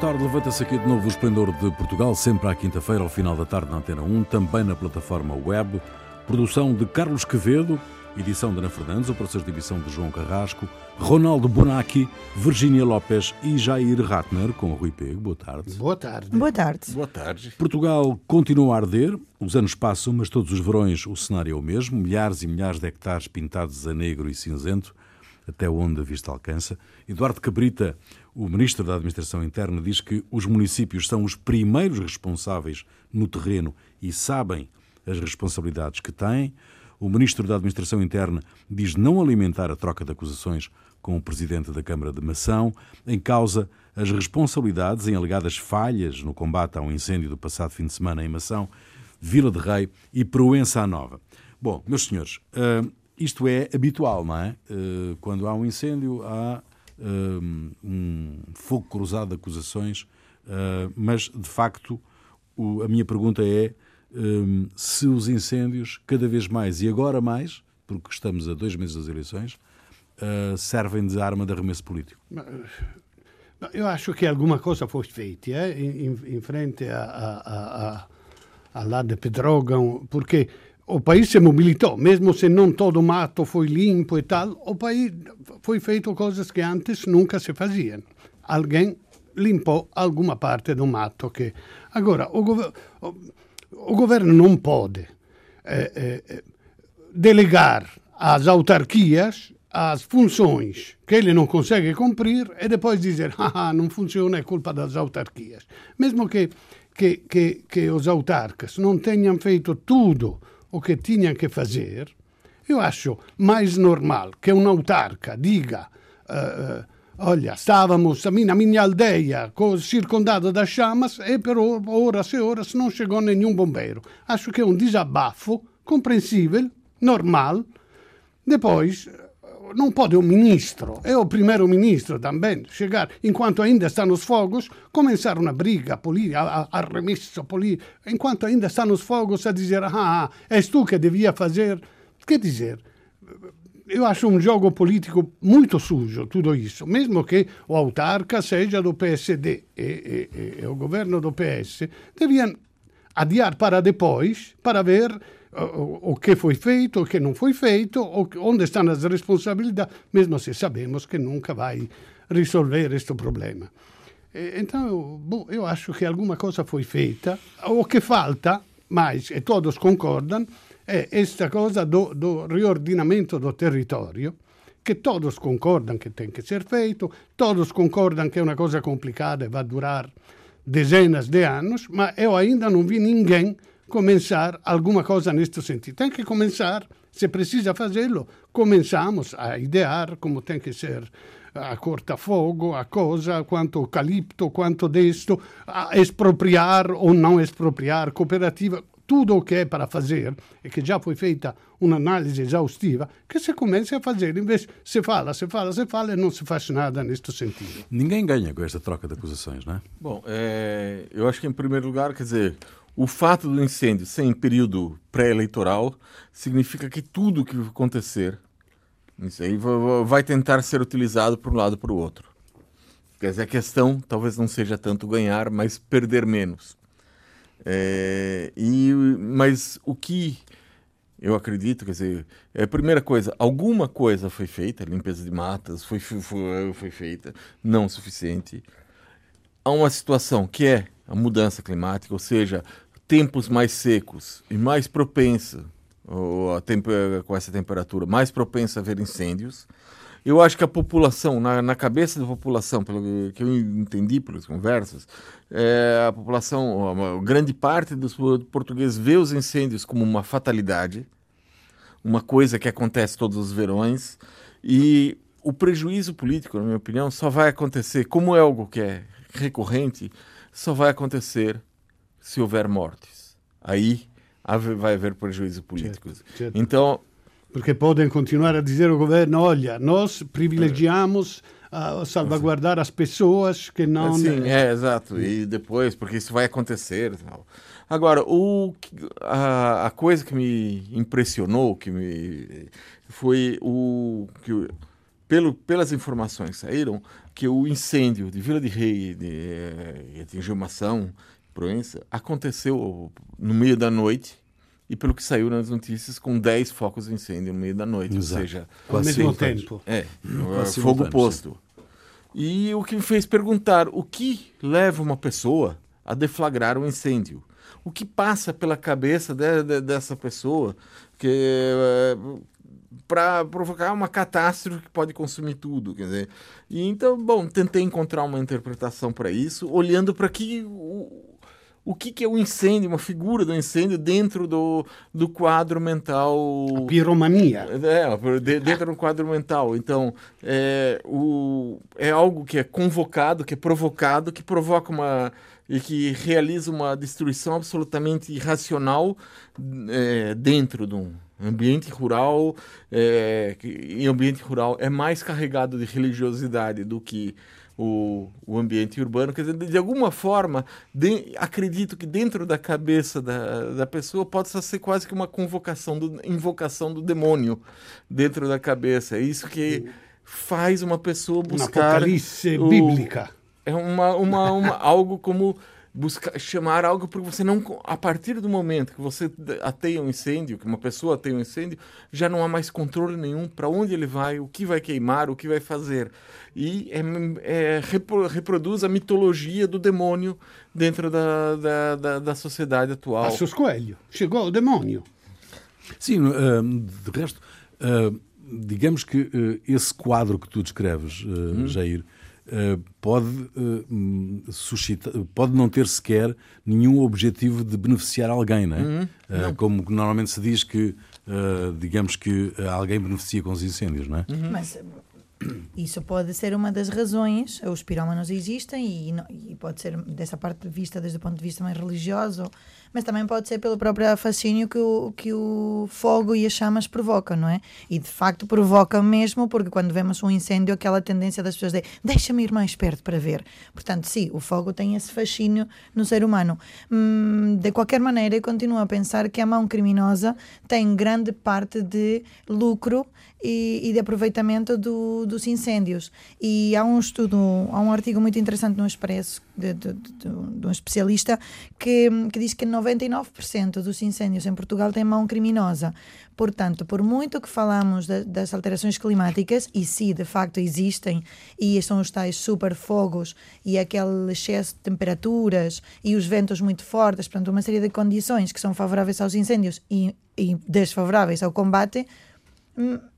tarde, levanta-se aqui de novo o Esplendor de Portugal, sempre à quinta-feira, ao final da tarde, na Antena 1, também na plataforma web. Produção de Carlos Quevedo, edição de Ana Fernandes, operações de edição de João Carrasco, Ronaldo Bonacci, Virgínia Lopes e Jair Ratner, com o Rui Pego. Boa tarde. Boa tarde. Boa tarde. Boa tarde. Portugal continua a arder, os anos passam, mas todos os verões o cenário é o mesmo, milhares e milhares de hectares pintados a negro e cinzento, até onde a vista alcança. Eduardo Cabrita, o ministro da Administração Interna, diz que os municípios são os primeiros responsáveis no terreno e sabem as responsabilidades que têm. O ministro da Administração Interna diz não alimentar a troca de acusações com o presidente da Câmara de Mação, em causa as responsabilidades em alegadas falhas no combate ao incêndio do passado fim de semana em Mação, Vila de Rei e Proença Nova. Bom, meus senhores, eh, isto é habitual, não é? Eh, quando há um incêndio, há um fogo cruzado de acusações, eh, mas de facto a minha pergunta é se os incêndios, cada vez mais e agora mais, porque estamos a dois meses das eleições, servem de arma de arremesso político. Eu acho que alguma coisa foi feita eh, em, em, frente a, a, a, a lá de Pedrógão, porque o país se mobilitou, mesmo se não todo mato foi limpo e tal, o país foi feito coisas que antes nunca se faziam. Alguém limpou alguma parte do mato que agora o, o, o governo não pode eh, eh, delegar às autarquias as funções que ele não consegue cumprir e depois dizer ah, não funciona, é culpa das autarquias. Mesmo que, que, que, que os autarcas não tenham feito tudo o que tinham que fazer, eu acho mais normal que um autarca diga uh, olha, estávamos na minha aldeia circundado das chamas e per horas e horas não chegou nenhum bombeiro. Acho que é um desabafo compreensível, normal. Depois, não pode o ministro, é o primeiro-ministro também, chegar, enquanto ainda estão nos fogos, começar uma briga política, arremesso político, enquanto ainda estão nos fogos, a dizer, ah, ah, és tu que devia fazer. Quer dizer, eu acho um jogo político muito sujo, tudo isso, mesmo que o autarca seja do PSD e, e, e, e o governo do PS, deviam adiar para depois, para ver o, que foi feito, o que não foi feito, onde estão as responsabilidades, mesmo se sabemos que nunca vai resolver este problema. Então, eu acho que alguma coisa foi feita. O que falta, mas e todos concordam, é esta coisa do, do reordinamento do território, que todos concordam que tem que ser feito, todos concordam que é uma coisa complicada e vai durar dezenas de anos, mas eu ainda não vi ninguém começar alguma coisa neste sentido. Tem que começar, se precisa fazê-lo, começamos a idear como tem que ser a corta-fogo, a coisa, quanto eucalipto, quanto desto, a expropriar ou não expropriar, cooperativa, tudo o que é para fazer, e que já foi feita uma análise exaustiva, que se comece a fazer. Em vez se fala, se fala, se fala e não se faz nada neste sentido. Ninguém ganha com esta troca de acusações, não é? Bom, é, eu acho que em primeiro lugar, quer dizer, o fato do incêndio ser em período pré-eleitoral significa que tudo que acontecer isso aí vai tentar ser utilizado por um lado para o outro. Quer dizer, a questão talvez não seja tanto ganhar, mas perder menos. É, e, mas o que eu acredito, quer dizer, é primeira coisa, alguma coisa foi feita, limpeza de matas foi, foi, foi feita, não suficiente. Há uma situação que é a mudança climática, ou seja, tempos mais secos e mais propensa a com essa temperatura, mais propensa a ver incêndios. Eu acho que a população, na, na cabeça da população, pelo que eu entendi pelas conversas, é, a população, uma grande parte dos portugueses vê os incêndios como uma fatalidade, uma coisa que acontece todos os verões, e o prejuízo político, na minha opinião, só vai acontecer, como é algo que é recorrente, só vai acontecer se houver mortes. Aí vai haver prejuízo político. Certo, certo. Então. Porque podem continuar a dizer ao governo: olha, nós privilegiamos a salvaguardar as pessoas que não. Sim, é, exato. E depois, porque isso vai acontecer. Agora, o, a, a coisa que me impressionou, que me foi o que pelo, pelas informações que saíram, que o incêndio de Vila de Rei de, eh, atingiu Mação, Proença, aconteceu no meio da noite e pelo que saiu nas notícias, com 10 focos de incêndio no meio da noite, Exato. ou seja... Ao mesmo tempo. É, fogo posto. Sim. E o que me fez perguntar, o que leva uma pessoa a deflagrar um incêndio? O que passa pela cabeça de, de, dessa pessoa que eh, para provocar uma catástrofe que pode consumir tudo, quer dizer. E então, bom, tentei encontrar uma interpretação para isso, olhando para que o, o que, que é o um incêndio, uma figura do incêndio dentro do, do quadro mental. A piromania. É, dentro do quadro mental. Então, é, o, é algo que é convocado, que é provocado, que provoca uma e que realiza uma destruição absolutamente irracional é, dentro de um ambiente rural. É, que, em ambiente rural é mais carregado de religiosidade do que o, o ambiente urbano. Quer dizer, de, de alguma forma, de, acredito que dentro da cabeça da, da pessoa possa ser quase que uma convocação, do, invocação do demônio dentro da cabeça. É isso que faz uma pessoa buscar. Uma apocalipse o, bíblica. É uma, uma, uma algo como buscar chamar algo porque você não a partir do momento que você ateia um incêndio que uma pessoa ateia um incêndio já não há mais controle nenhum para onde ele vai o que vai queimar o que vai fazer. E é, é, reproduz a mitologia do demônio dentro da, da, da, da sociedade atual. Passos Coelho. Chegou o demônio. Sim uh, de resto uh, digamos que uh, esse quadro que tu descreves hum. Jair pode, uh, suscitar, pode não ter sequer nenhum objetivo de beneficiar alguém, não é? Uhum, uh, como normalmente se diz que, digamos que alguém beneficia com os incêndios, não é? Uhum. Mas isso pode ser uma das razões, os pirómanos existem e, e, pode ser dessa parte vista desde o ponto de vista mais religioso, mas também pode ser pelo próprio fascínio que o, que o fogo e as chamas provocam, não é? E de facto provoca mesmo, porque quando vemos um incêndio, aquela tendência das pessoas de deixa-me ir mais perto para ver. Portanto, sim, o fogo tem esse fascínio no ser humano. Hum, de qualquer maneira, eu continuo a pensar que a mão criminosa tem grande parte de lucro e, e de aproveitamento do, dos incêndios. E há um estudo, há um artigo muito interessante no Expresso de, de, de, um especialista que, que diz que 99% dos incêndios em Portugal têm mão criminosa. Portanto, por muito que falamos de, das alterações climáticas, e sim, de facto existem, e são os tais super fogos e aquele excesso de temperaturas e os ventos muito fortes, portanto, uma série de condições que são favoráveis aos incêndios e, e desfavoráveis ao combate,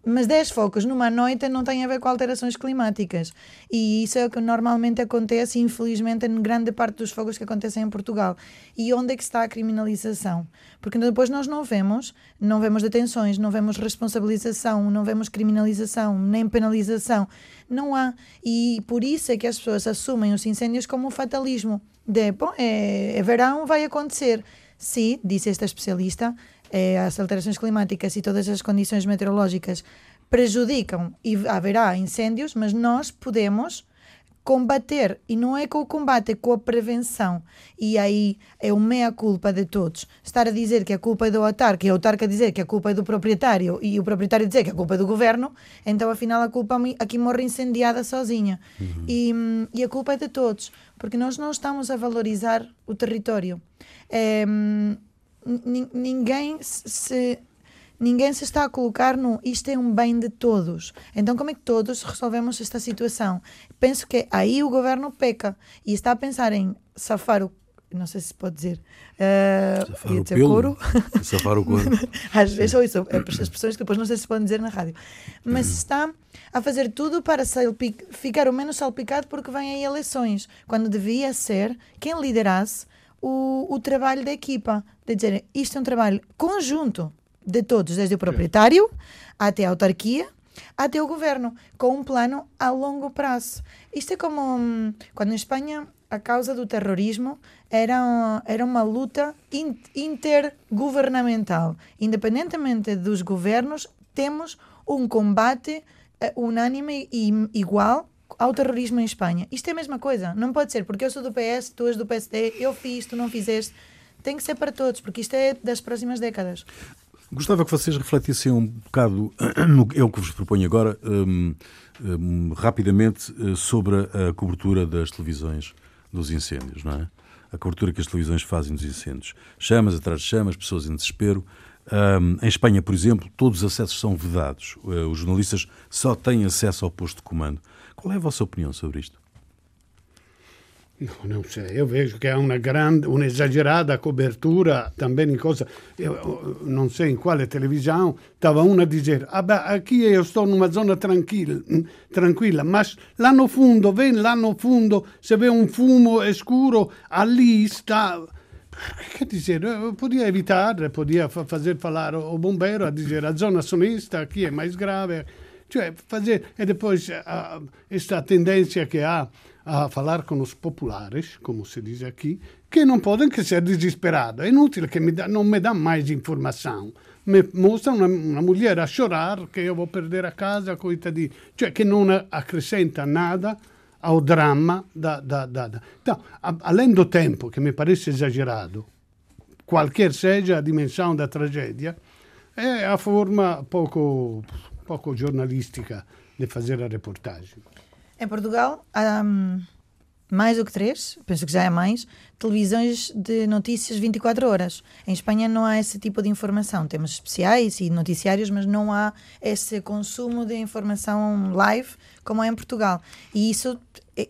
mas 10 focos numa noite não tem a ver com alterações climáticas. E isso é o que normalmente acontece, infelizmente, em grande parte dos fogos que acontecem em Portugal. E onde é que está a criminalização? Porque depois nós não vemos, não vemos detenções, não vemos responsabilização, não vemos criminalização, nem penalização. Não há. E por isso é que as pessoas assumem os incêndios como um fatalismo. De, bom, é, é verão, vai acontecer. Sim, disse esta especialista, eh, as alterações climáticas e todas as condições meteorológicas prejudicam e haverá incêndios, mas nós podemos combater e não é com o combate, é com a prevenção. E aí é o meia-culpa de todos. Estar a dizer que a culpa é do autarca e o autarca dizer que a culpa é do proprietário e o proprietário dizer que a culpa é do governo, então afinal a culpa aqui morre incendiada sozinha. Uhum. E, e a culpa é de todos, porque nós não estamos a valorizar o território. É, ninguém se ninguém se está a colocar no isto é um bem de todos. Então, como é que todos resolvemos esta situação? Penso que aí o governo peca e está a pensar em safar o. Não sei se pode dizer. Uh, safar o pelo. Couro. Safar o couro. Às vezes, ou isso, é as pessoas que depois não sei se podem dizer na rádio. Mas uhum. está a fazer tudo para ficar o menos salpicado porque vem aí eleições. Quando devia ser quem liderasse o, o trabalho da equipa, de dizer isto é um trabalho conjunto de todos, desde o proprietário até a autarquia, até o governo, com um plano a longo prazo. Isto é como hum, quando em Espanha a causa do terrorismo era, era uma luta intergovernamental. Independentemente dos governos, temos um combate uh, unânime e igual ao terrorismo em Espanha. Isto é a mesma coisa. Não pode ser porque eu sou do PS, tu és do PSD, eu fiz, tu não fizeste. Tem que ser para todos, porque isto é das próximas décadas. Gostava que vocês refletissem um bocado, no, o que vos proponho agora, um, um, rapidamente uh, sobre a cobertura das televisões dos incêndios, não é? A cobertura que as televisões fazem dos incêndios. Chamas atrás de chamas, pessoas em desespero. Um, em Espanha, por exemplo, todos os acessos são vedados. Uh, os jornalistas só têm acesso ao posto de comando. Qual é a vossa opinião sobre isto? No, non so, io vedo che ha una grande, un'esagerata copertura também in cosa, io non so in quale televisione, stava una a dire, ah beh, qui io sto in una zona tranquilla, tranquilla ma l'anno fundo, ven l'anno fundo, se vede un fumo scuro, lì sta... Che dizer, podia evitare, podia fazer falar o bombeiro a dizer a zona sonista aqui é mais grave, cioè fazer, e depois uh, esta tendência que há a falar com os populares, como se diz aqui, que não podem que ser desesperados. É inútil que dá, não me dão mais informação. Me mostram uma, mulher a chorar que eu vou perder a casa, coitadinho. Cioè che non accrescenta nada ao drama da, da, da, da. Então, a, além do tempo, que me parece exagerado, qualquer seja a dimensão da tragédia, é a forma pouco, pouco jornalística de fazer a reportagem. Em Portugal hum, mais do que três, penso que já é mais, televisões de notícias 24 horas. Em Espanha não há esse tipo de informação. Temos especiais e noticiários, mas não há esse consumo de informação live como é em Portugal. E isso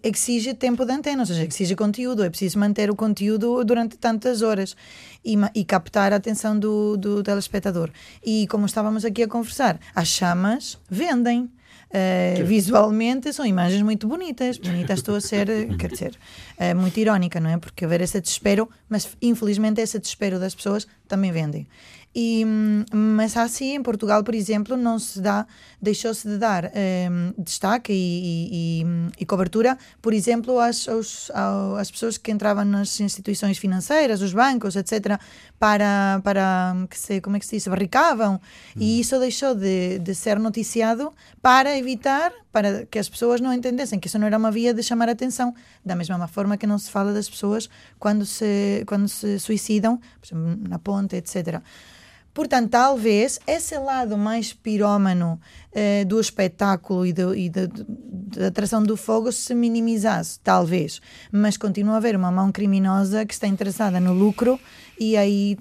exige tempo de antena, ou seja, exige conteúdo. É preciso manter o conteúdo durante tantas horas e, e captar a atenção do, do telespectador. E como estávamos aqui a conversar, as chamas vendem. Uh, visualmente são imagens muito bonitas. Bonitas estou a ser, quer dizer, uh, muito irónica, não é? Porque haver esse desespero, mas infelizmente esse desespero das pessoas também vendem. E, mas assim, em Portugal, por exemplo, não se dá, deixou-se de dar um, destaque e, e, e, cobertura, por exemplo, às, aos, às pessoas que entravam nas instituições financeiras, os bancos, etc., para, para que se, como é que se diz, barricavam. E hum. isso deixou de, de ser noticiado para evitar, para que as pessoas não entendessem que isso não era uma via de chamar a atenção, da mesma forma que não se fala das pessoas quando se, quando se suicidam, por exemplo, na ponte, etc. Portanto, talvez esse lado mais pirómano eh, do espetáculo e, do, e da atração do fogo se minimizasse, talvez. Mas continua a haver uma mão criminosa que está interessada no lucro e aí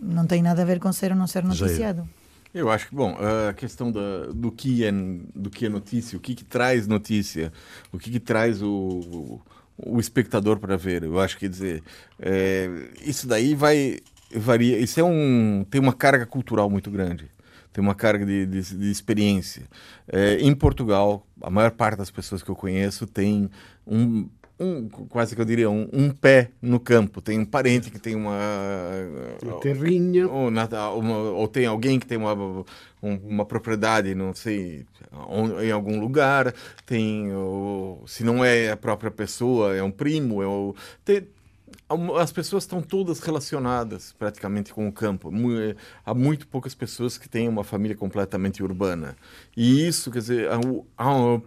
não tem nada a ver com ser ou não ser noticiado. Eu acho que, bom, a questão da, do, que é, do que é notícia, o que, que traz notícia, o que, que traz o, o, o espectador para ver, eu acho que, dizer, é, isso daí vai varia. Isso é um tem uma carga cultural muito grande, tem uma carga de, de, de experiência. É, em Portugal, a maior parte das pessoas que eu conheço tem um, um quase que eu diria um, um, pé no campo. Tem um parente que tem uma uma terrinha ou, uma, ou tem alguém que tem uma uma propriedade, não sei, em algum lugar, tem, ou, se não é a própria pessoa, é um primo, é o, tem, as pessoas estão todas relacionadas praticamente com o campo. Eh, há muito poucas pessoas que têm uma família completamente urbana. E isso, quer dizer,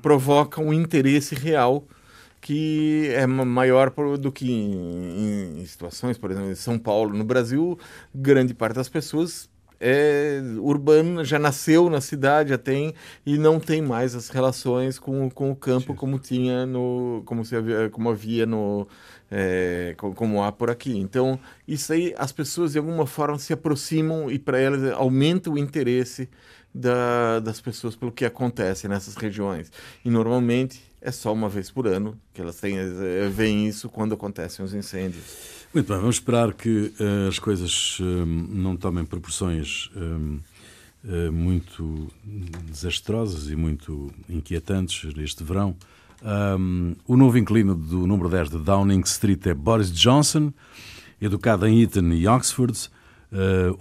provoca um interesse real que é maior do que em, em situações, por exemplo, em São Paulo. No Brasil, grande parte das pessoas é urbana, já nasceu na cidade, já tem, e não tem mais as relações com, com o campo como tinha no. como, se havia, como havia no é, como há por aqui. Então, isso aí, as pessoas de alguma forma se aproximam e para elas aumenta o interesse da, das pessoas pelo que acontece nessas regiões. E normalmente é só uma vez por ano que elas têm, é, veem isso quando acontecem os incêndios. Muito bem, vamos esperar que uh, as coisas uh, não tomem proporções uh, muito desastrosas e muito inquietantes neste verão. Um, o novo inquilino do número 10 de Downing Street é Boris Johnson, educado em Eton e Oxford,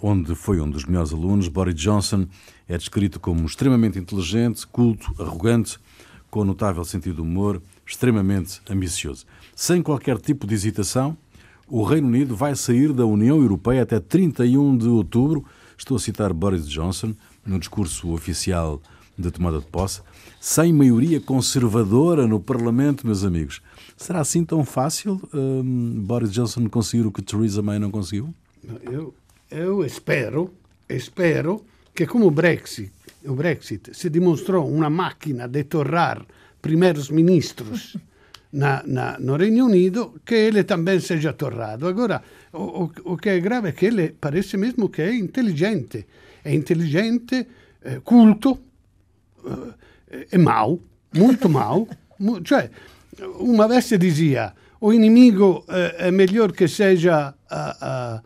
onde foi um dos melhores alunos. Boris Johnson é descrito como extremamente inteligente, culto, arrogante, com notável sentido de humor, extremamente ambicioso. Sem qualquer tipo de hesitação, o Reino Unido vai sair da União Europeia até 31 de outubro. Estou a citar Boris Johnson no discurso oficial de tomada de posse sem maioria conservadora no Parlamento, meus amigos. Será assim tão fácil um, Boris Johnson conseguir o que Theresa May não conseguiu? Eu, eu espero, e spero che come Brexit, o Brexit si dimostrò una macchina di torrar primeiros ministros na, na, no Regno Unido, che ele também seja torrado. Agora, o, o, o che è grave è che ele parece mesmo che è intelligente, è intelligente, eh, culto, eh, è mau, molto mau, cioè uma vez se dizia o inimigo eh, è meglio che seja uh, uh,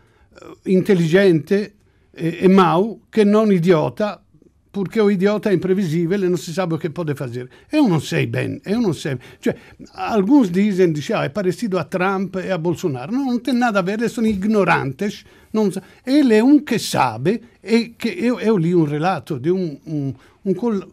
intelligente e, e mau che non idiota, perché o idiota è imprevisibile e non si sa o che può fare. Eu non sei bene, eu non sei. Cioè, alguns dizem, dice, ah, è parecido a Trump e a Bolsonaro. No, non tem nada a ver, sono ignorantes. Non sa- Ele è un che sabe e che eu, eu li un relato di un, un, un, col-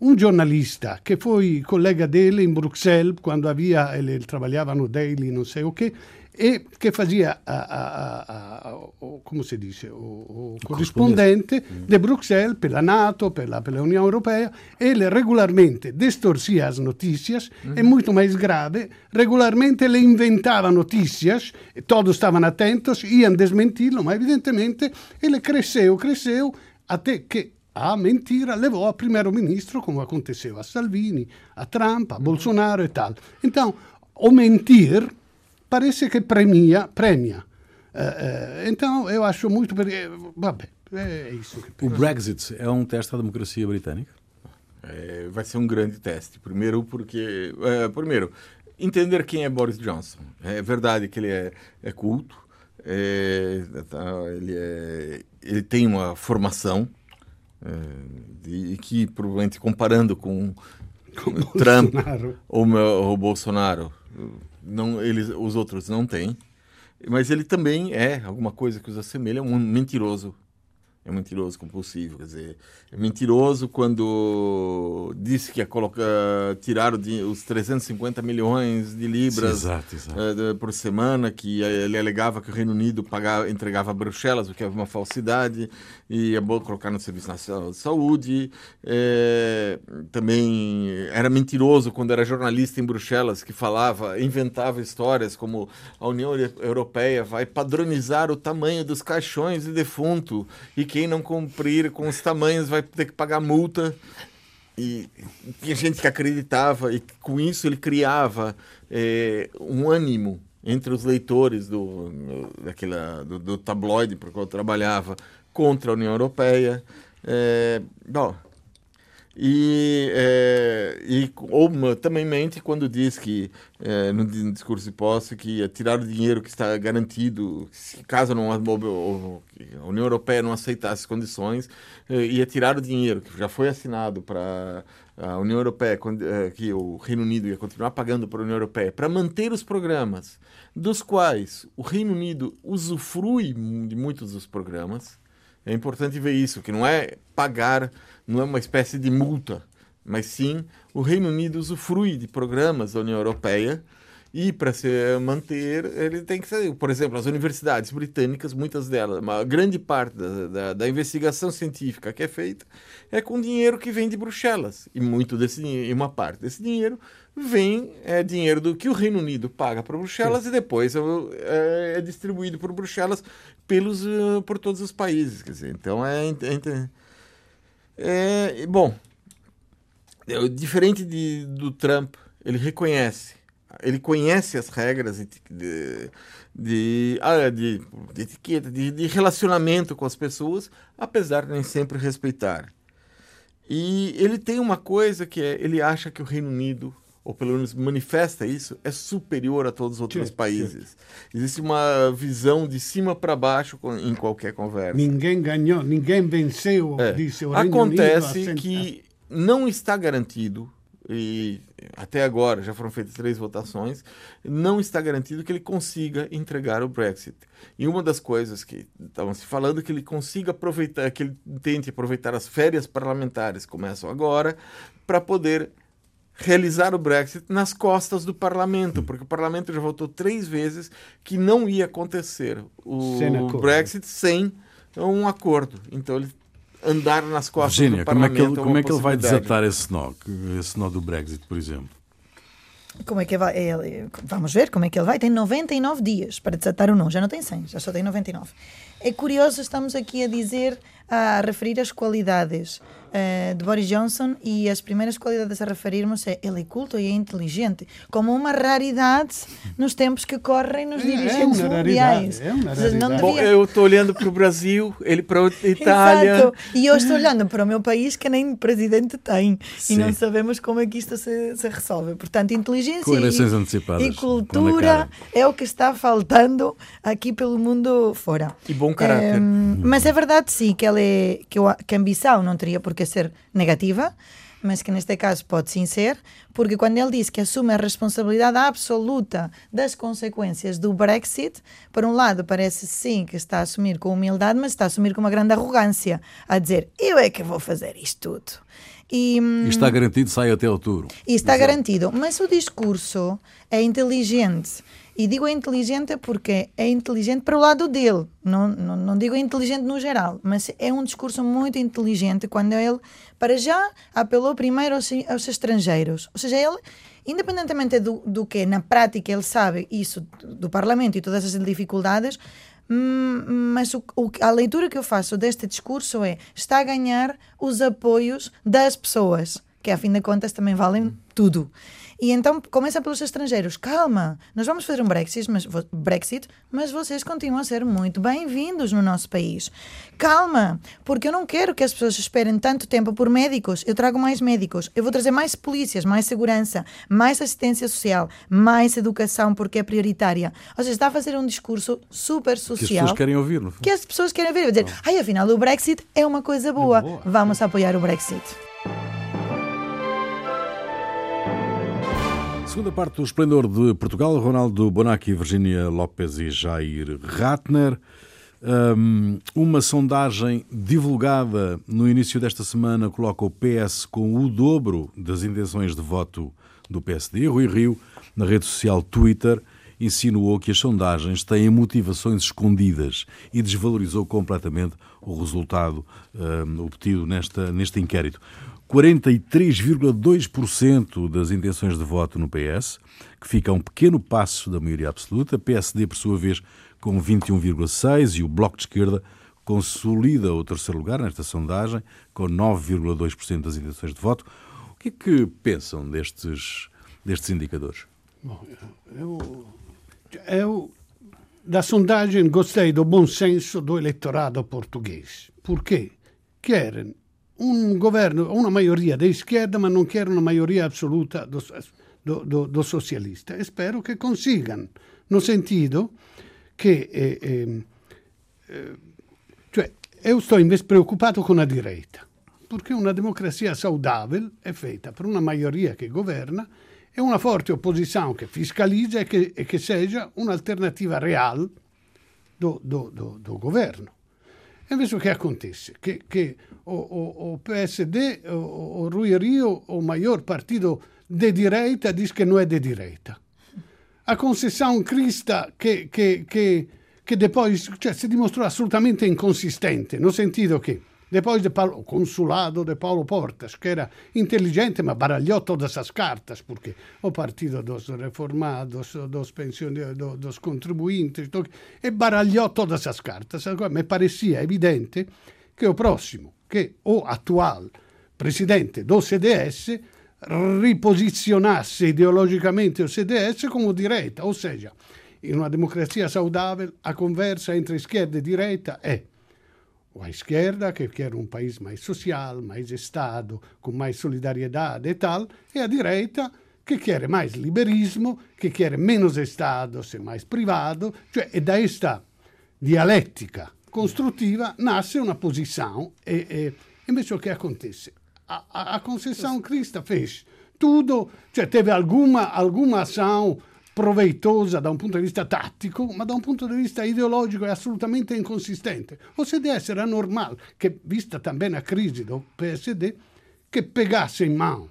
un giornalista che fu collega dele in Bruxelles quando havia, ele trabalhavano daily, non so o che, e che faceva, a, a, a, o, come si dice, o, o corrispondente di Bruxelles per la Nato, per la, per la Unione Europea, e ele regolarmente distorcia as notícias, e muito mais grave, regolarmente le inventava notícias, e todos estavam atentos, iam desmentirlo, ma evidentemente ele cresceu, cresceu, até que a mentira levou a primeiro-ministro, como aconteceu a Salvini, a Trump, a Bolsonaro e tal. Então, o mentir parece que premia. premia. Eh, eh, então, eu acho muito. per- Vabbè, é isso que O Brexit é um teste à democracia britânica? É, vai ser um grande teste. Primeiro, porque. é, primeiro, entender quem é Boris Johnson. É verdade que ele é, é culto, é, tá, ele, é- ele tem uma formação, é, de, que provavelmente comparando com, Trump Bolsonaro. ou o Bolsonaro, não, eles, os outros não têm. Mas ele também é alguma coisa que os assemelha, um mentiroso. É mentiroso compulsivo, quer dizer, é mentiroso quando disse que ia colocar, tirar os 350 milhões de libras Exato, exato. eh, por semana, que eh, ele alegava que o Reino Unido pagava, entregava a Bruxelas, o que é uma falsidade, e ia bo- colocar no Serviço Nacional de Saúde. Eh, também era mentiroso quando era jornalista em Bruxelas, que falava, inventava histórias como a União Euro- Europeia vai padronizar o tamanho dos caixões de defunto, e quem não cumprir com os tamanhos vai ter que pagar multa. E tinha gente que acreditava, e com isso ele criava eh, um ânimo entre os leitores do, daquela, do, do tabloide para o qual eu trabalhava contra a União Europeia. Eh, bom, e, eh, e ou também mente quando diz que, eh, no di- discurso de posse, que ia tirar o dinheiro que está garantido, caso não, ou- a União Europeia não aceitasse as condições, eh, ia tirar o dinheiro que já foi assinado para a União Europeia, eh, que o Reino Unido ia continuar pagando para a União Europeia, para manter os programas, dos quais o Reino Unido usufrui de muitos dos programas. É importante ver isso, que não é pagar, não é uma espécie de multa, mas sim o Reino Unido usufrui de programas da União Europeia e para se manter, ele tem que ser, por exemplo, as universidades britânicas, muitas delas, uma grande parte da, da, da investigação científica que é feita é com dinheiro que vem de Bruxelas. E muito desse e uma parte desse dinheiro vem é dinheiro do que o Reino Unido paga para Bruxelas e depois é, é distribuído por Bruxelas pelos eh, por todos os países, quer dizer, então é, é, é bom, é, diferente de, do Trump, ele reconhece, ele conhece as regras de, de, de, ah, de, de etiqueta, de, de relacionamento com as pessoas, apesar de nem sempre respeitar. E ele tem uma coisa que é, ele acha que o Reino Unido, ou pelo menos manifesta isso, é superior a todos os outros Certo, países. Existe uma visão de cima para baixo em qualquer conversa. Ninguém ganhou, ninguém venceu, É. disse o Acontece Unido. que não está garantido, e até agora já foram feitas três votações, não está garantido que ele consiga entregar o Brexit. E uma das coisas que estavam se falando é que ele consiga aproveitar, que ele tente aproveitar as férias parlamentares que começam agora, para poder realizar o Brexit nas costas do parlamento, porque o parlamento já votou três vezes que não ia acontecer o Sem. Brexit sem um acordo. Então ele andar nas costas do como é parlamento que ele, é como é que ele vai desatar esse nó, esse nó do Brexit, por exemplo? Como é que vai? ele- Vamos ver como é que ele vai. Tem 99 dias para desatar o não. Já não tem 100, já só tem 99. É curioso, estamos aqui a dizer a referir as qualidades uh, de Boris Johnson e as primeiras qualidades a referirmos é ele é culto e é inteligente, como uma raridade nos tempos que correm nos É- dirigentes é uma mundiais. raridade, é. Bom, eu estou olhando para o Brasil, ele para a Itália. Exato. E eu estou olhando para o meu país que nem presidente tem Sim. e não sabemos como é que isto se, se resolve. Portanto, inteligência e, e cultura é o que está faltando aqui pelo mundo fora. E bom caráter. Mas é verdade, sim, que, ele é, que, o- que a ambição não teria por que ser negativa, mas que neste caso pode sim ser, porque quando ele diz que assume a responsabilidade absoluta das consequências do Brexit, por um lado parece sim que está a assumir com humildade, mas está a assumir com uma grande arrogância, a dizer eu é que vou fazer isto tudo. E, hum, E está garantido, sai até outubro. e está Exato. garantido. Mas o discurso é inteligente. E digo é inteligente porque é inteligente para o lado dele. Não, não, não digo inteligente no geral, mas é um discurso muito inteligente quando ele, para já, apelou primeiro aos, aos estrangeiros. Ou seja, ele, independentemente do, do que na prática ele sabe isso do, do Parlamento e todas as dificuldades, Hum, mas o, o- a leitura que eu faço deste discurso é está a ganhar os apoios das pessoas, que a fim de contas também valem tudo. E então começa pelos estrangeiros. Calma, nós vamos fazer um Brexit, mas, Brexit, mas vocês continuam a ser muito bem-vindos no nosso país. Calma, porque eu não quero que as pessoas esperem tanto tempo por médicos. Eu trago mais médicos. Eu vou trazer mais polícias, mais segurança, mais assistência social, mais educação, porque é prioritária. Ou seja, está a fazer um discurso super Que as social pessoas querem ouvir, fundo. que as pessoas querem ver. Dizer, ai, afinal, o Brexit é uma coisa boa. boa. Vamos apoiar o Brexit. Segunda parte do Esplendor de Portugal, Ronaldo Bonacci, Virginia Lopes e Jair Ratner. Um, uma sondagem divulgada no início desta semana coloca o PS com o dobro das intenções de voto do PSD. Rui Rio, na rede social Twitter, insinuou que as sondagens têm motivações escondidas e desvalorizou completamente o resultado um, obtido nesta, neste inquérito. 43,2% das intenções de voto no PS, que fica a um pequeno passo da maioria absoluta. PSD, por sua vez, com 21,6% e o Bloco de Esquerda consolida o terceiro lugar nesta sondagem, com 9,2% das intenções de voto. O que é que pensam destes, destes indicadores? Bom, eu, eu, da sondagem, gostei do bom senso do eleitorado português. Perché querem um governo, uma maioria da esquerda, mas não querem uma maioria absoluta do, do, do, do socialista. E spero che consigam, no sentido che eh, eh, eh, cioè, eu sto invece preoccupato con la direita, perché una democrazia saudabile è fatta per una maggioria che governa e una forte opposizione che fiscalizza e che, e che seja un'alternativa reale do, do, do, do governo. E invece che acontece? Che, che o, o, o PSD, o, o Rui Rio, o maior partito de direita, diz che non è de direita. A concessão crista che, che, che, che depois cioè, si dimostrò assolutamente inconsistente, no sentido che depois de Paulo, consulado de Paulo Portas, que era inteligente, mas baralhou todas as cartas, porque o partido dos reformados, dos, do- dos contribuintes, e baralhou todas as cartas. Agora, me parecia evidente che o prossimo, che o attuale presidente do CDS riposizionasse ideologicamente o CDS come direita, ou seja, in una democrazia saudabile a conversa entre esquerda e direita è o a esquerda, que quer um país mais social, mais Estado, com mais solidariedade e tal, e a direita, que quer mais liberismo, que quer menos Estado, se mais privado, cioè, e da esta dialettica costruttiva nasce una posição e, e invece o que acontece? A, a, a concessão crista fez tudo, cioè teve alguma, alguma ação proveitosa da un punto di vista tattico, ma da un punto di vista ideologico è assolutamente inconsistente. O se deve essere normale che, vista também a crisi del PSD, che pegasse in mano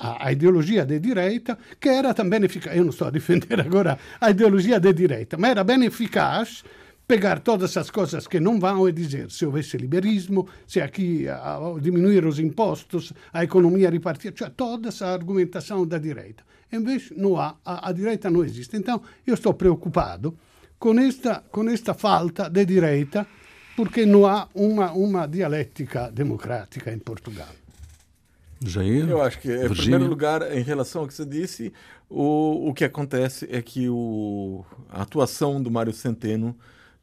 a, ideologia de direita, che era também eficaz. Eu não estou a defender agora a ideologia de direita, ma era bem eficaz pegar todas as coisas que não vão e dizer se houvesse liberismo, se aqui a, a diminuir os impostos, a economia ripartir, cioè toda essa argumentação da direita. Invece não há, a, a direita não existe. Então eu estou preocupado com esta, com esta falta de direita porque não há uma, uma dialética democrática em Portugal. Jair? Eu acho que, em Virgínia? primeiro lugar, em relação ao que você disse, o, o que acontece é que o, a atuação do Mário Centeno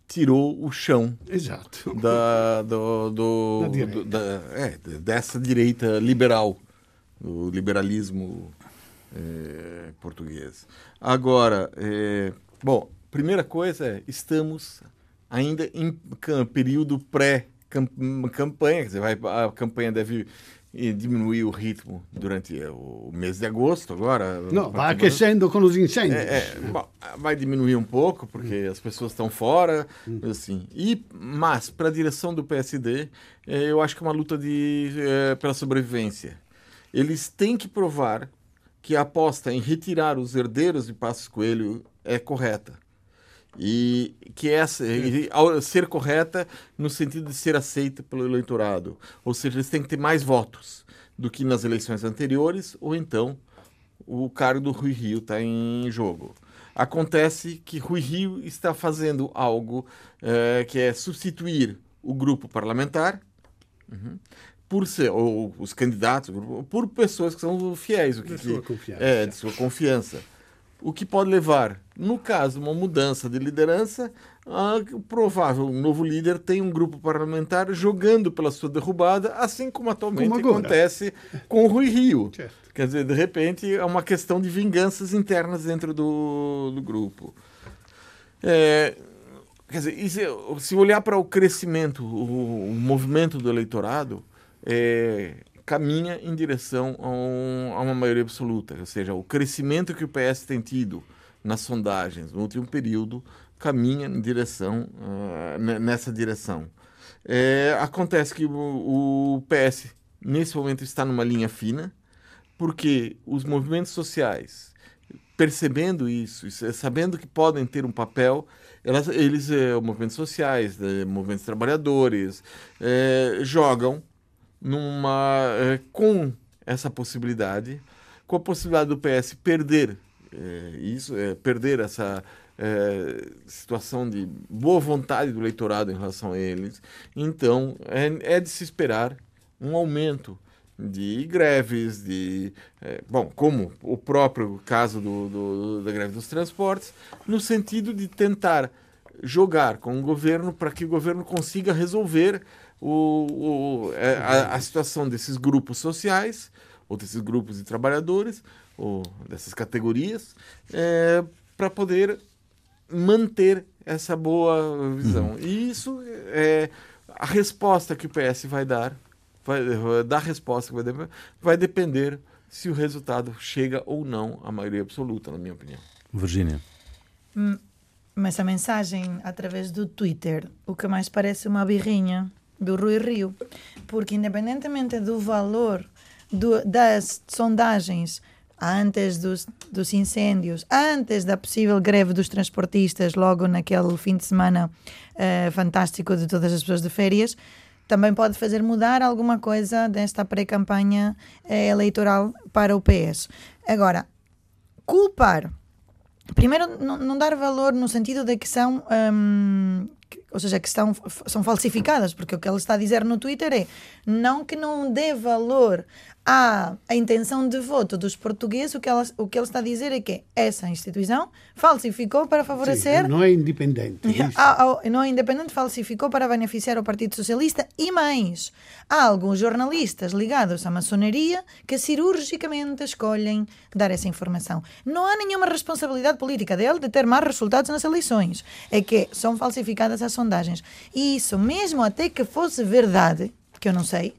tirou o chão Exato. da, do, do- Da direita. do- da- é, dessa direita liberal, do liberalismo é, português. Agora, é, bom, primeira coisa é, estamos ainda em período pré-campanha, quer dizer, vai, a campanha deve diminuir o ritmo durante eh, o mês de agosto agora. No, vai aquecendo com os incêndios. É, é, bom, vai diminuir um pouco, porque as pessoas estão fora, assim. E, mas, para a direção do PSD, eu acho que é uma luta de, eh, pela sobrevivência. Eles têm que provar que aposta em retirar os herdeiros de Passos Coelho é correta. E que essa e, ao ser correta no sentido de ser aceita pelo eleitorado. Ou seja, eles têm que ter mais votos do que nas eleições anteriores, ou então o cargo do Rui Rio está em jogo. Acontece que Rui Rio está fazendo algo eh, que é substituir o grupo parlamentar uhum, por ser, ou os candidatos, por pessoas que são fiéis. O que, De sua que- confiança. É, de sua confiança. O que pode levar, no caso, uma mudança de liderança, a provável novo líder tem um grupo parlamentar jogando pela sua derrubada, assim como atualmente Como acontece com o Rui Rio. Certo. Quer dizer, de repente é uma questão de vinganças internas dentro do, do grupo. É, quer dizer, se, se olhar para o crescimento, o, o movimento do eleitorado, é, caminha em direção a, um- a uma maioria absoluta. Ou seja, o crescimento que o PS tem tido nas sondagens no último período caminha em direção, ne- nessa direção. É, acontece que o, o PS, nesse momento, está numa linha fina, porque os movimentos sociais, percebendo isso, sa- sabendo que podem ter um papel, elas, eles, eh, movimentos sociais, eh, movimentos trabalhadores, eh, jogam numa eh, com essa possibilidade, com a possibilidade do PS perder eh, isso, eh, perder essa situação de boa vontade do eleitorado em relação a eles. Então, é, é de se esperar um aumento de greves, de bom, como o próprio caso do, do- da greve dos transportes, no sentido de tentar jogar com o governo para que o governo consiga resolver o, o- eh, a, a situação desses grupos sociais ou desses grupos de trabalhadores ou dessas categorias para poder manter essa boa visão. E isso é a resposta que o PS vai dar, vai vai dar a resposta que vai, dar, vai depender se o resultado chega ou não à maioria absoluta, na minha opinião. Virgínia. Mas a mensagem através do Twitter, o que mais parece uma birrinha do Rui Rio. Porque, independentemente do valor do- das sondagens antes dos, dos incêndios, antes da possível greve dos transportistas, logo naquele fim de semana eh, fantástico de todas as pessoas de férias, também pode fazer mudar alguma coisa desta pré-campanha eh, eleitoral para o PS. Agora, culpar primeiro não, dar valor no sentido de que são que- ou seja, que estão, são falsificadas, porque o que ele está a dizer no Twitter é não que não dê valor à, à intenção de voto dos portugueses, o que, ela, o que ele está a dizer é que essa instituição falsificou para favorecer Sim, não é independente. Há- há- não é independente, falsificou para beneficiar o Partido Socialista e mais. Há alguns jornalistas ligados à maçonaria que cirurgicamente escolhem dar essa informação. Não há nenhuma responsabilidade política dele de ter mais resultados nas eleições. É que são falsificadas as sondagens. E isso, mesmo até que fosse verdade, que eu não sei,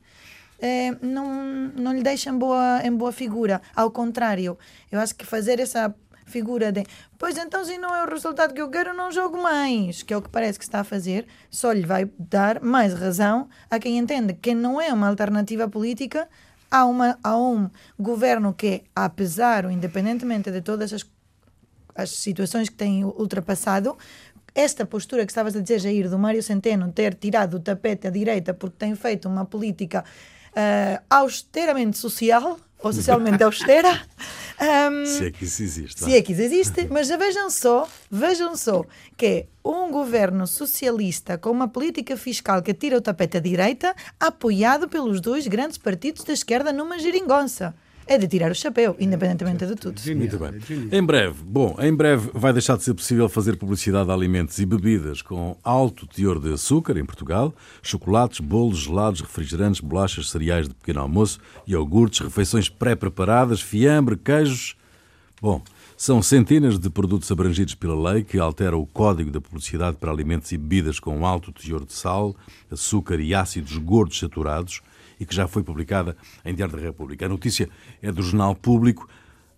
não, não lhe deixa em boa, em boa figura. Ao contrário, eu acho que fazer essa figura de pois então se não é o resultado que eu quero não jogo mais que é o que parece que está a fazer só lhe vai dar mais razão a quem entende que não é uma alternativa política a, uma, a um governo que apesar ou independentemente de todas as as situações que têm ultrapassado, esta postura que estavas a dizer, Jair, do Mário Centeno ter tirado o tapete à direita porque tem feito uma política ah, austeramente social, ou socialmente austera, Um, se é que isso existe. Se é que isso existe, mas vejam só, vejam só, que é um governo socialista com uma política fiscal que tira o tapete à direita, apoiado pelos dois grandes partidos da esquerda numa geringonça é de tirar o chapéu, independentemente de tudo. Muito bem. Em breve, bom, em breve vai deixar de ser possível fazer publicidade de alimentos e bebidas com alto teor de açúcar em Portugal, chocolates, bolos, gelados, refrigerantes, bolachas, cereais de pequeno almoço, iogurtes, refeições pré-preparadas, fiambre, queijos. Bom, são centenas de produtos abrangidos pela lei que altera o Código da Publicidade para alimentos e bebidas com alto teor de sal, açúcar e ácidos gordos saturados, e que já foi publicada em Diário da República. A notícia é do Jornal Público.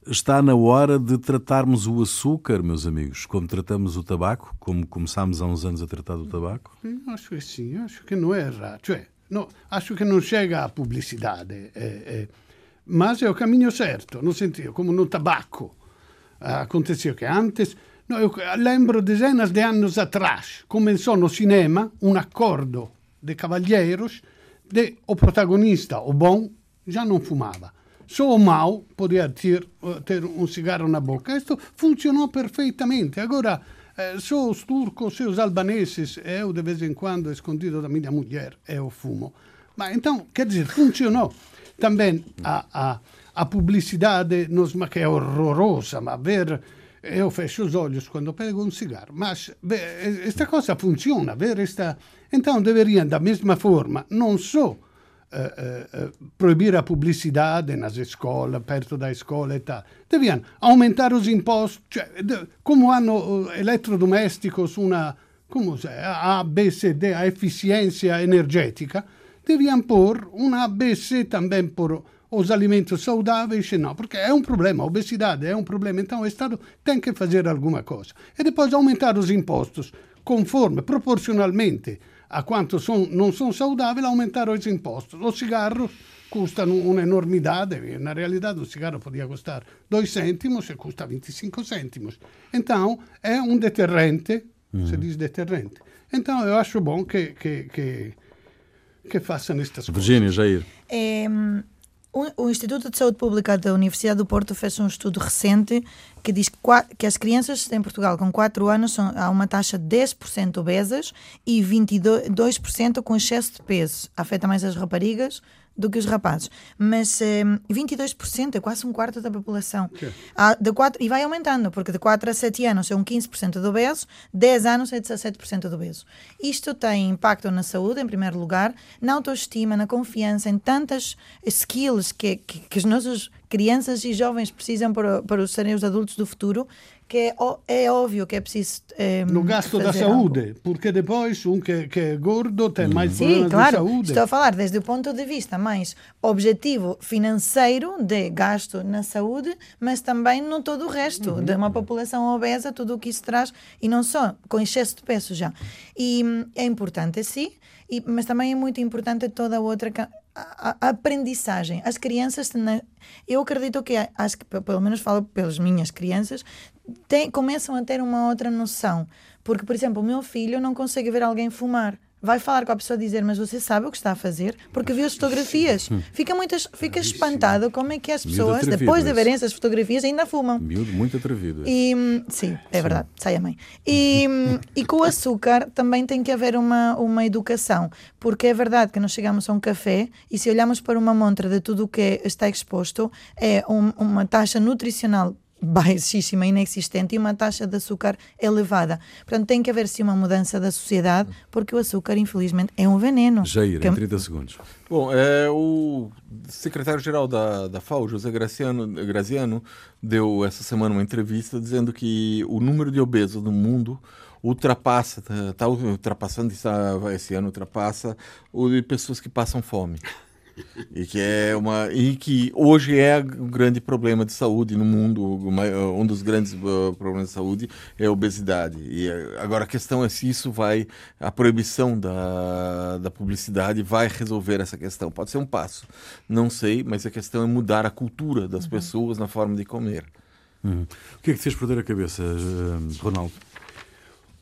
Está na hora de tratarmos o açúcar, meus amigos, como tratamos o tabaco, como começámos há uns anos a tratar do tabaco? Eu acho que sim, acho que não é errado. No, acho que não chega à publicidade, eh, eh, mas é o caminho certo, no sentido, como no tabaco. Aconteceu que antes, no, lembro dezenas de anos atrás, começou no cinema um acordo de cavalheiros de, o protagonista, o bom, já não fumava. Só o mau podia ter, ter um cigarro na boca. Isso funcionou perfeitamente. Agora, eh, só os turcos e os albaneses, eu de vez em quando, escondido da minha mulher, eu fumo. Mas então, quer dizer, funcionou. Também a, a, a publicidade, nos, que é horrorosa, mas ver eu fecho os olhos quando pego um cigarro. Mas esta coisa funciona, ver esta... Então deveriam, da mesma forma, não só uh, uh, proibir a publicidade nas escolas, perto da escola e tal, deviam aumentar os impostos, cioè, de, como hanno eletrodomésticos uma, como se, A, B, C, D, a eficiência energética, deviam pôr uma ABC também por os alimentos saudáveis, não, porque é um problema, a obesidade é um problema, então o Estado tem que fazer alguma coisa. E depois aumentar os impostos, conforme, proporcionalmente a quanto são, não são saudáveis, aumentar os impostos. Os cigarros custano un'enormidade, na realidade o cigarro podia custar 2 cêntimos e custa 25 cêntimos. Então é um deterrente, uhum. se diz deterrente. Então eu acho bom que, que, que, que façam estas Virginia, coisas. Virginia, Jair. É, o Instituto de Saúde Pública da Universidade do Porto fez um estudo recente que diz que as crianças em Portugal com 4 anos são, há uma taxa de 10% obesas e 22% com excesso de peso. Afeta mais as raparigas do que os rapazes. Mas eh, 22% é quase um quarto da população. Há de quatro, e vai aumentando, porque de 4 a 7 anos são 15% de obesos, 10 anos é 17% de obeso. Isto tem impacto na saúde, em primeiro lugar, na autoestima, na confiança, em tantas skills que, que, que as nossas crianças e jovens precisam para, para serem os adultos do futuro que é, é óbvio que é preciso. Um, no gasto da saúde, algo. porque depois um que, que é gordo tem mais Sim, problemas claro. de saúde. Estou a falar desde o ponto de vista mais objetivo financeiro de gasto na saúde, mas também no todo o resto, uhum. de uma população obesa, tudo o que isso traz, e não só, com excesso de peso já. E hum, é importante, sim, e, mas também é muito importante toda a outra a, aprendizagem. As crianças, eu acredito que, acho que pelo menos falo pelas minhas crianças, tem, começam a ter uma outra noção. Porque, por exemplo, o meu filho não consegue ver alguém fumar vai falar com a pessoa e dizer, mas você sabe o que está a fazer? Porque viu as fotografias. Fica, muito, fica espantado como é que as pessoas, depois de verem essas fotografias, ainda fumam. Miúdo muito atrevido. E, sim, é verdade, sai a mãe. E, e com o açúcar também tem que haver uma, uma educação, porque é verdade que nós chegamos a um café e se olhamos para uma montra de tudo o que está exposto, é um, uma taxa nutricional baixíssima, inexistente e uma taxa de açúcar elevada. Portanto, tem que haver sim uma mudança da sociedade, porque o açúcar, infelizmente, é um veneno. Jair, que... em 30 segundos. Bom, é, o secretário-geral da, da FAO, José Graciano, Graziano, deu essa semana uma entrevista dizendo que o número de obesos no mundo ultrapassa, está tá ultrapassando, esse ano ultrapassa o de pessoas que passam fome e que é uma e que hoje é um grande problema de saúde no mundo um dos grandes uh, problemas de saúde é a obesidade. E uh, agora a questão é se isso vai a proibição da, da publicidade vai resolver essa questão. Pode ser um passo. Não sei mas a questão é mudar a cultura das uhum. pessoas na forma de comer. Uhum. o que é que te fez perder a cabeça Ronaldo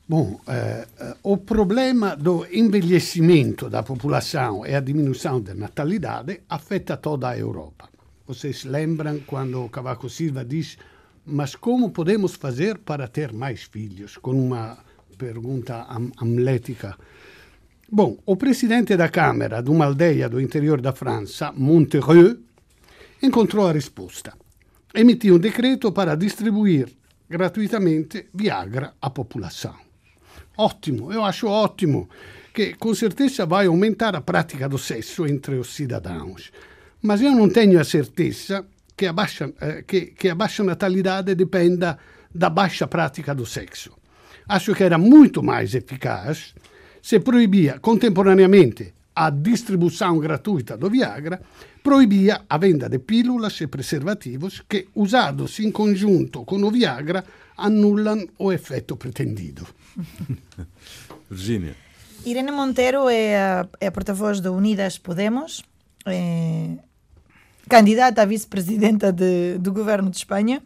Bom, eh, o problema do envelhecimento da população e a diminuição da natalidade afeta toda a Europa. vocês lembram quando Cavaco Silva diz mas como podemos fazer para ter mais filhos? Com uma pergunta am amlética. Bom, o presidente da Câmara de uma aldeia do interior da França, Montereux, encontrou a risposta. Emitiu um decreto para distribuir gratuitamente Viagra à população. Ótimo, eu acho ótimo, que com certeza vai aumentar a prática do sexo entre os cidadãos. Mas eu não tenho a certeza que a baixa, eh, que, que a baixa natalidade dependa da baixa prática do sexo. Acho que era muito mais eficaz se proibia contemporaneamente a distribuição gratuita do Viagra, proibia a venda de pílulas e preservativos que, usados em conjunto com o Viagra, anulam o efeito pretendido. Virgínia. Irene Monteiro é a, é a porta-voz da Unidas Podemos, é candidata a vice-presidenta do governo de Espanha.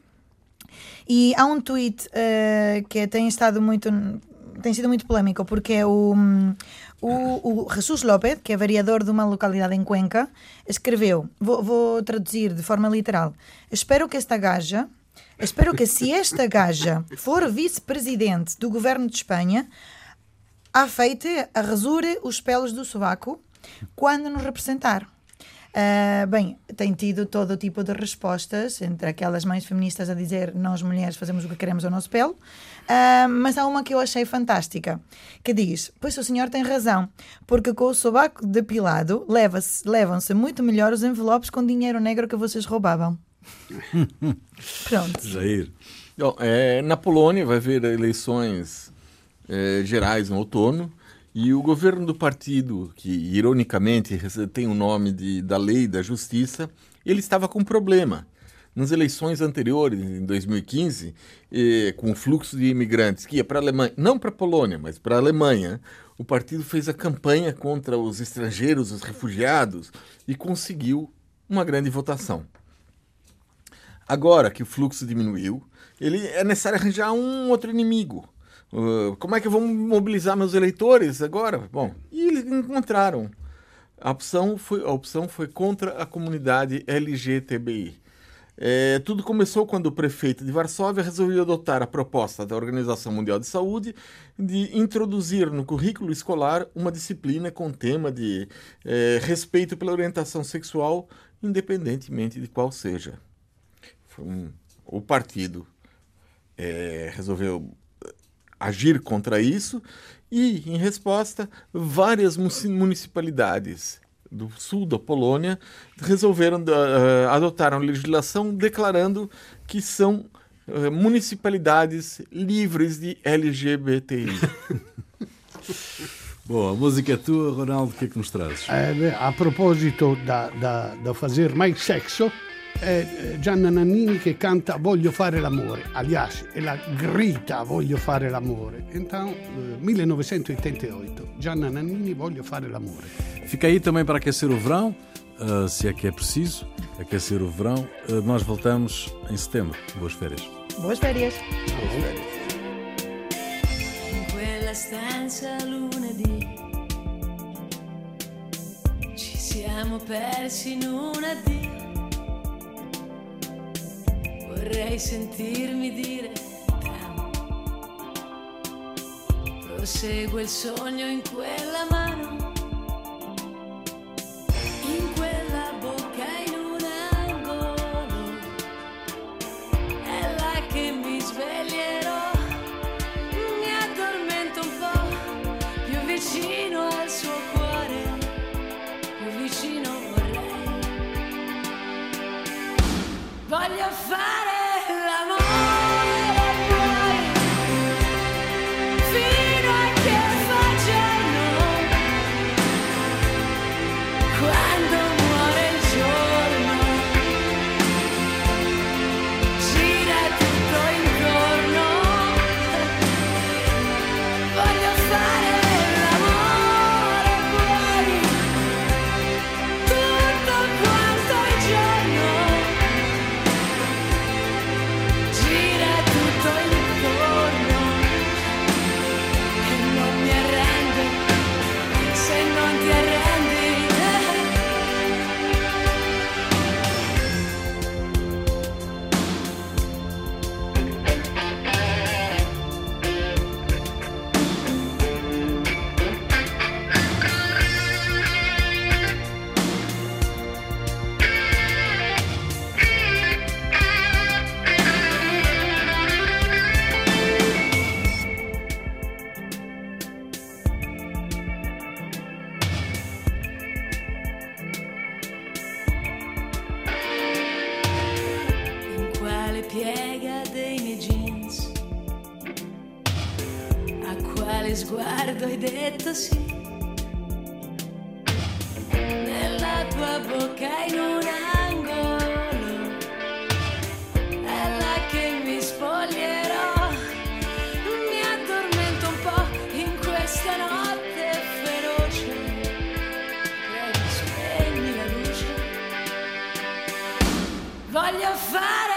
E há um tweet uh, que tem estado muito tem sido muito polémico porque é o, o, o Jesus López, que é vereador de uma localidade em Cuenca, escreveu, vou, vou traduzir de forma literal, espero que esta gaja, espero que se esta gaja for vice-presidente do governo de Espanha, afeite, arrasure os pelos do sovaco quando nos representar. Uh, bem, tem tido todo tipo de respostas, entre aquelas mais feministas a dizer nós mulheres fazemos o que queremos ao nosso pelo, uh, mas há uma que eu achei fantástica, que diz: Pois o senhor tem razão, porque com o sobaco depilado levam-se muito melhor os envelopes com dinheiro negro que vocês roubavam. Pronto. Jair. É, na Polônia vai haver eleições é, gerais no outono. E o governo do partido, que ironicamente tem o nome de, da lei da justiça, ele estava com problema. Nas eleições anteriores, em 2015, eh, com o fluxo de imigrantes que ia para a Alemanha, não para a Polônia, mas para a Alemanha, o partido fez a campanha contra os estrangeiros, os refugiados, e conseguiu uma grande votação. Agora que o fluxo diminuiu, ele é necessário arranjar um outro inimigo. Uh, como é que eu vou mobilizar meus eleitores agora? Bom, e eles encontraram. A opção foi, a opção foi contra a comunidade LGTBI. É, tudo começou quando o prefeito de Varsóvia resolveu adotar a proposta da Organização Mundial de Saúde de introduzir no currículo escolar uma disciplina com tema de é, respeito pela orientação sexual, independentemente de qual seja. Um, o partido é, resolveu agir contra isso e, em resposta, várias municipalidades do sul da Polônia resolveram uh, adotaram legislação declarando que são uh, municipalidades livres de LGBTI. Bom, a música é tua, Ronaldo, o que é que nos trazes? É, a propósito da, da, da fazer mais sexo, è Gianna Nannini che canta Voglio fare l'amore, alias e la grita Voglio fare l'amore. Então, 1988, Gianna Nannini Voglio fare l'amore. Fica aí também para aquecer o verão, uh, se é que é preciso aquecer o verão. Uh, nós voltamos em setembro. Boas férias. Boas férias. Boas férias. In quella stanza lunedì ci siamo persi in un addio vorrei sentirmi dire calma. Prosegue il sogno in quella mano, in quella bocca, in un angolo. È là che mi sveglierò, mi addormento un po' più vicino al suo cuore, più vicino vorrei. Voglio fare fare l'amore.